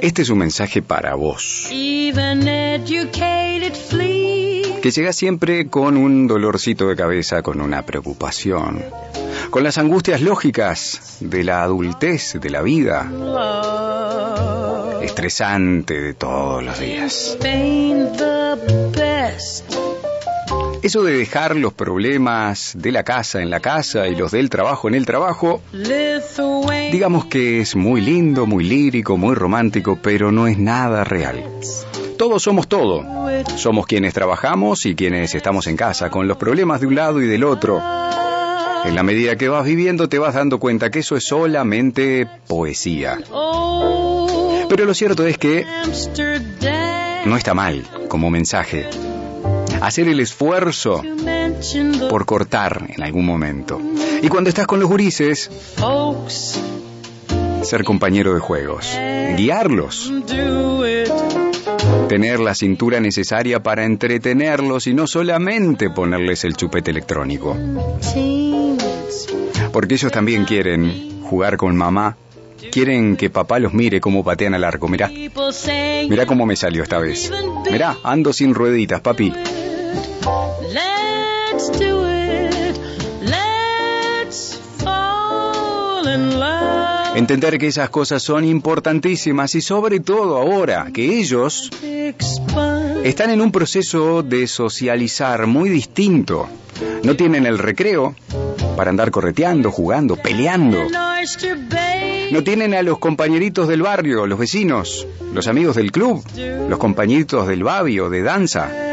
Este es un mensaje para vos, que llega siempre con un dolorcito de cabeza, con una preocupación, con las angustias lógicas de la adultez, de la vida, estresante de todos los días. Eso de dejar los problemas de la casa en la casa y los del trabajo en el trabajo, digamos que es muy lindo, muy lírico, muy romántico, pero no es nada real. Todos somos todo. Somos quienes trabajamos y quienes estamos en casa, con los problemas de un lado y del otro. En la medida que vas viviendo te vas dando cuenta que eso es solamente poesía. Pero lo cierto es que no está mal como mensaje. Hacer el esfuerzo por cortar en algún momento. Y cuando estás con los gurises, ser compañero de juegos, guiarlos, tener la cintura necesaria para entretenerlos y no solamente ponerles el chupete electrónico. Porque ellos también quieren jugar con mamá, quieren que papá los mire cómo patean al arco. Mirá, mirá cómo me salió esta vez. Mirá, ando sin rueditas, papi. Let's do it. Let's fall in love. Entender que esas cosas son importantísimas y sobre todo ahora que ellos están en un proceso de socializar muy distinto. No tienen el recreo para andar correteando, jugando, peleando. No tienen a los compañeritos del barrio, los vecinos, los amigos del club, los compañeritos del babio, de danza.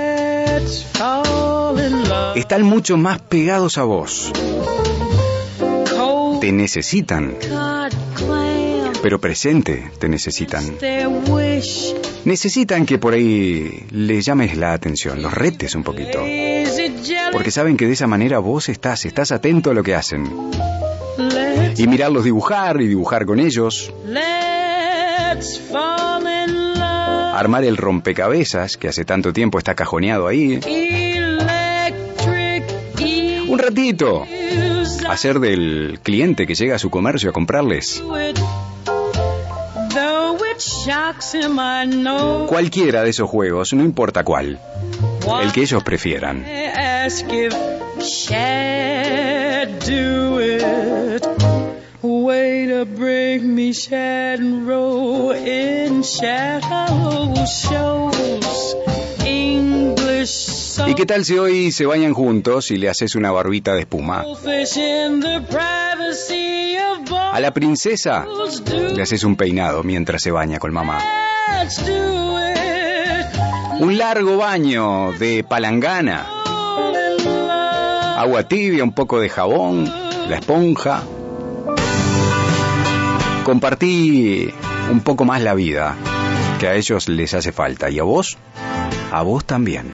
Están mucho más pegados a vos. Te necesitan, pero presente te necesitan. Necesitan que por ahí les llames la atención, los retes un poquito. Porque saben que de esa manera vos estás, estás atento a lo que hacen. Y mirarlos dibujar y dibujar con ellos. Armar el rompecabezas que hace tanto tiempo está cajoneado ahí. Un ratito. Hacer del cliente que llega a su comercio a comprarles. Cualquiera de esos juegos, no importa cuál. El que ellos prefieran. Shows. ¿Y qué tal si hoy se bañan juntos y le haces una barbita de espuma? A la princesa le haces un peinado mientras se baña con mamá. Un largo baño de palangana, agua tibia, un poco de jabón, la esponja. Compartí un poco más la vida, que a ellos les hace falta. ¿Y a vos? A vos también.